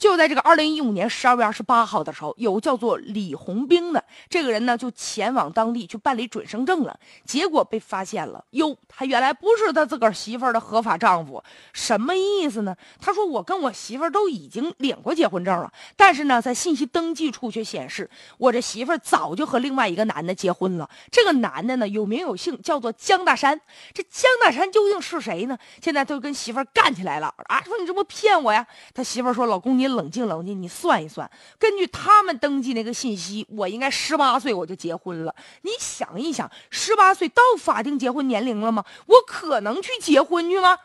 就在这个二零一五年十二月二十八号的时候，有个叫做李红兵的这个人呢，就前往当地去办理准生证了，结果被发现了。哟，他原来不是他自个儿媳妇儿的合法丈夫，什么意思呢？他说我跟我媳妇儿都已经领过结婚证了，但是呢，在信息登记处却显示我这媳妇儿早就和另外一个男的结婚了。这个男的呢，有名有姓，叫做江大山。这江大山究竟是谁呢？现在都跟媳妇儿干起来了啊！说你这不骗我呀？他媳妇儿说：“老公，你。”冷静冷静，你算一算，根据他们登记那个信息，我应该十八岁我就结婚了。你想一想，十八岁到法定结婚年龄了吗？我可能去结婚去吗？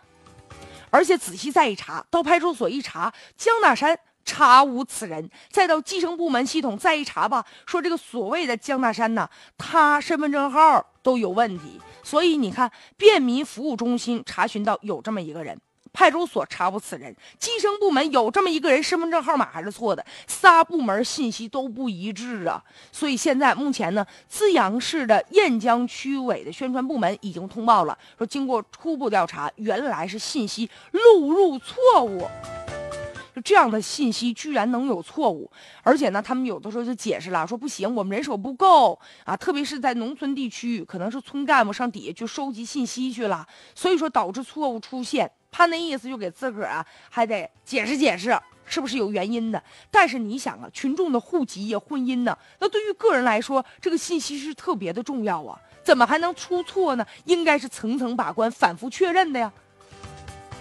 而且仔细再一查，到派出所一查，江大山查无此人；再到计生部门系统再一查吧，说这个所谓的江大山呢，他身份证号都有问题。所以你看，便民服务中心查询到有这么一个人。派出所查无此人，计生部门有这么一个人，身份证号码还是错的，仨部门信息都不一致啊！所以现在目前呢，资阳市的雁江区委的宣传部门已经通报了，说经过初步调查，原来是信息录入错误。就这样的信息居然能有错误，而且呢，他们有的时候就解释了，说不行，我们人手不够啊，特别是在农村地区，可能是村干部上底下去收集信息去了，所以说导致错误出现。他那意思就给自个儿啊，还得解释解释，是不是有原因的？但是你想啊，群众的户籍呀、婚姻呢，那对于个人来说，这个信息是特别的重要啊，怎么还能出错呢？应该是层层把关、反复确认的呀。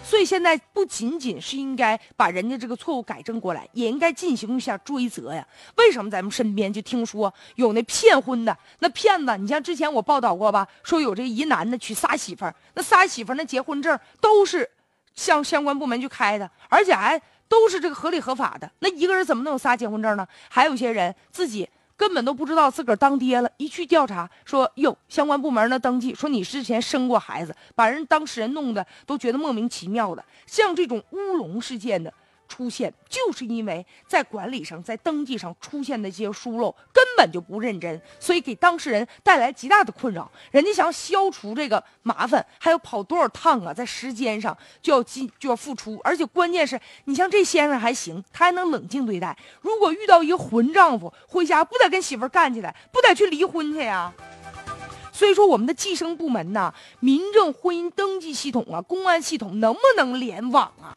所以现在不仅仅是应该把人家这个错误改正过来，也应该进行一下追责呀。为什么咱们身边就听说有那骗婚的那骗子？你像之前我报道过吧，说有这一男的娶仨媳妇儿，那仨媳妇儿那结婚证都是。向相关部门去开的，而且还都是这个合理合法的。那一个人怎么能有仨结婚证呢？还有些人自己根本都不知道自个儿当爹了，一去调查说哟，相关部门呢登记说你之前生过孩子，把人当事人弄得都觉得莫名其妙的。像这种乌龙事件的。出现就是因为在管理上、在登记上出现的一些疏漏，根本就不认真，所以给当事人带来极大的困扰。人家想消除这个麻烦，还要跑多少趟啊？在时间上就要进就要付出，而且关键是你像这先生还行，他还能冷静对待。如果遇到一个混丈夫，回家不得跟媳妇干起来，不得去离婚去呀？所以说，我们的计生部门呐、民政婚姻登记系统啊、公安系统能不能联网啊？